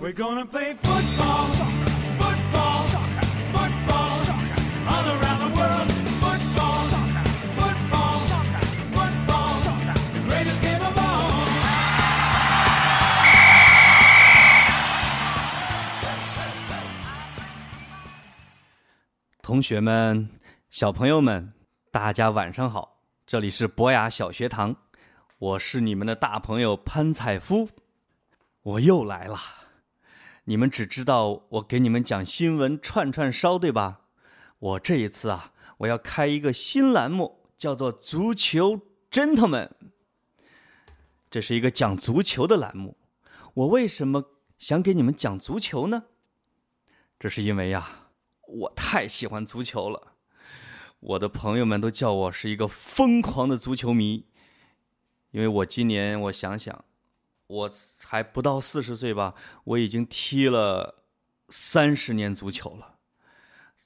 We're gonna play football, football, football, all around the world. Football, football, football, the greatest game of all. 同学们、小朋友们，大家晚上好！这里是博雅小学堂，我是你们的大朋友潘采夫，我又来了。你们只知道我给你们讲新闻串串烧，对吧？我这一次啊，我要开一个新栏目，叫做“足球 gentleman”。这是一个讲足球的栏目。我为什么想给你们讲足球呢？这是因为呀、我太喜欢足球了。我的朋友们都叫我是一个疯狂的足球迷，因为我今年我想想，我才不到四十岁吧，我已经踢了三十年足球了。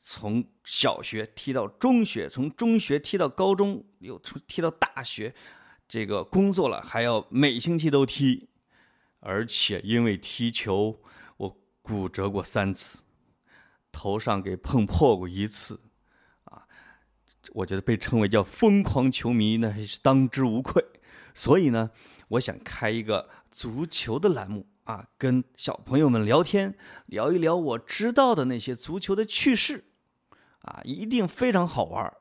从小学踢到中学，从中学踢到高中，又从踢到大学，这个工作了还要每星期都踢，而且因为踢球，我骨折过三次。头上给碰破过一次，啊，我觉得被称为叫疯狂球迷，那是当之无愧。所以呢，我想开一个足球的栏目啊，跟小朋友们聊天，聊一聊我知道的那些足球的趣事，啊，一定非常好玩。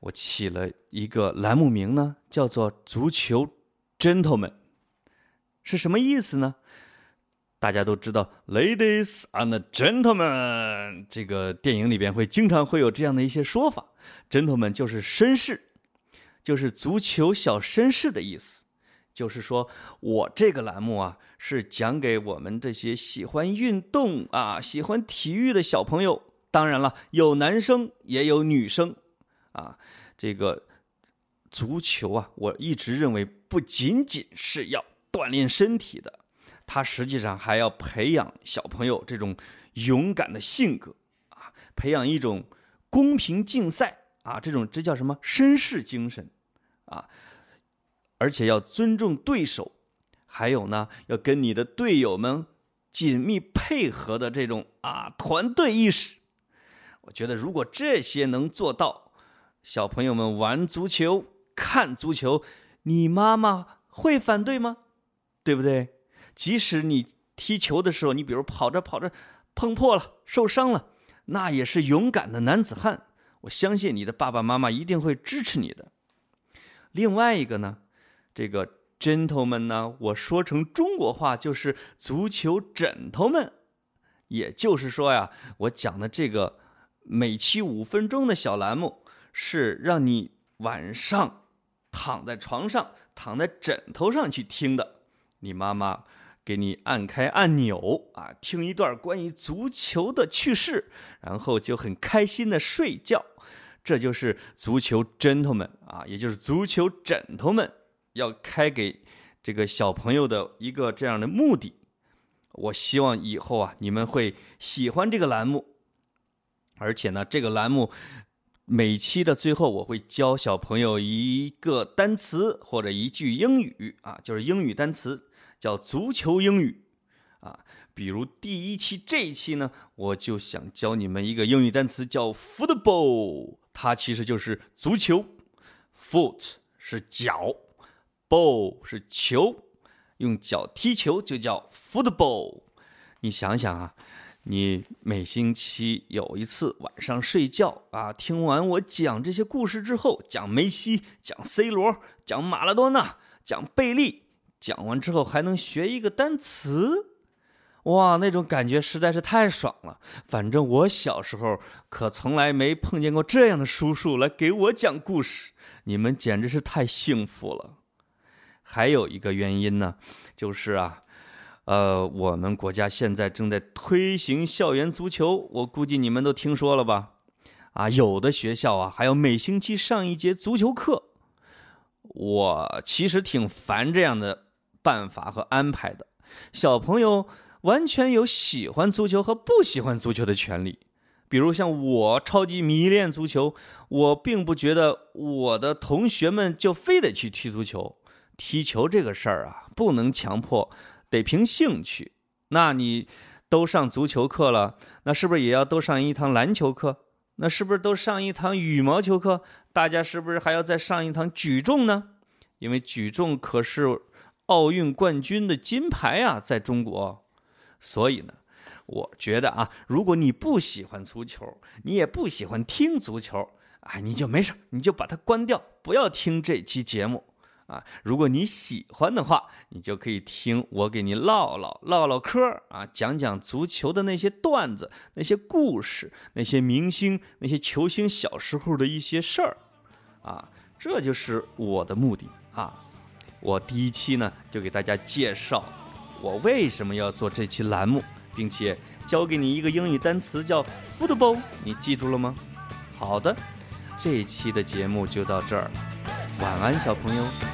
我起了一个栏目名呢，叫做“足球 gentleman”，是什么意思呢？大家都知道，ladies and gentlemen，这个电影里边会经常会有这样的一些说法，gentlemen 就是绅士，就是足球小绅士的意思。就是说我这个栏目啊，是讲给我们这些喜欢运动啊、喜欢体育的小朋友。当然了，有男生也有女生啊。这个足球啊，我一直认为不仅仅是要锻炼身体的。它实际上还要培养小朋友这种勇敢的性格啊，培养一种公平竞赛啊，这种这叫什么绅士精神啊，而且要尊重对手，还有呢，要跟你的队友们紧密配合的这种啊团队意识。我觉得如果这些能做到，小朋友们玩足球、看足球，你妈妈会反对吗？对不对？即使你踢球的时候，你比如跑着跑着碰破了、受伤了，那也是勇敢的男子汉。我相信你的爸爸妈妈一定会支持你的。另外一个呢，这个 gentleman 呢，我说成中国话就是足球枕头们，也就是说呀，我讲的这个每期五分钟的小栏目，是让你晚上躺在床上、躺在枕头上去听的。你妈妈。给你按开按钮啊，听一段关于足球的趣事，然后就很开心的睡觉。这就是足球 gentleman 啊，也就是足球枕头们要开给这个小朋友的一个这样的目的。我希望以后啊，你们会喜欢这个栏目，而且呢，这个栏目每期的最后我会教小朋友一个单词或者一句英语。啊，就是英语单词。叫足球英语，啊，比如第一期这一期呢，我就想教你们一个英语单词叫 football，它其实就是足球，foot 是脚。，ball 是球，用脚踢球就叫 football。你想想啊，你每星期有一次晚上睡觉啊，听完我讲这些故事之后，讲梅西，讲 C 罗，讲马拉多纳，讲贝利。讲完之后还能学一个单词，哇，那种感觉实在是太爽了。反正我小时候可从来没碰见过这样的叔叔来给我讲故事，你们简直是太幸福了。还有一个原因呢，就是啊，呃，我们国家现在正在推行校园足球，我估计你们都听说了吧？啊，有的学校啊，还要每星期上一节足球课。我其实挺烦这样的。办法和安排的，小朋友完全有喜欢足球和不喜欢足球的权利。比如像我超级迷恋足球，我并不觉得我的同学们就非得去踢足球。踢球这个事儿啊，不能强迫，得凭兴趣那你都上足球课了，那是不是也要都上一堂篮球课？那是不是都上一堂羽毛球课？大家是不是还要再上一堂举重呢？因为举重可是奥运冠军的金牌啊，在中国。所以呢，我觉得啊，如果你不喜欢足球，你也不喜欢听足球，哎，你就没事，你就把它关掉，不要听这期节目。啊，如果你喜欢的话，你就可以听我给你唠唠唠唠嗑啊，讲讲足球的那些段子、那些故事、那些明星、那些球星小时候的一些事儿，啊，这就是我的目的啊。我第一期呢，就给大家介绍我为什么要做这期栏目，并且教给你一个英语单词叫 football，你记住了吗？好的，这一期的节目就到这儿，晚安，小朋友。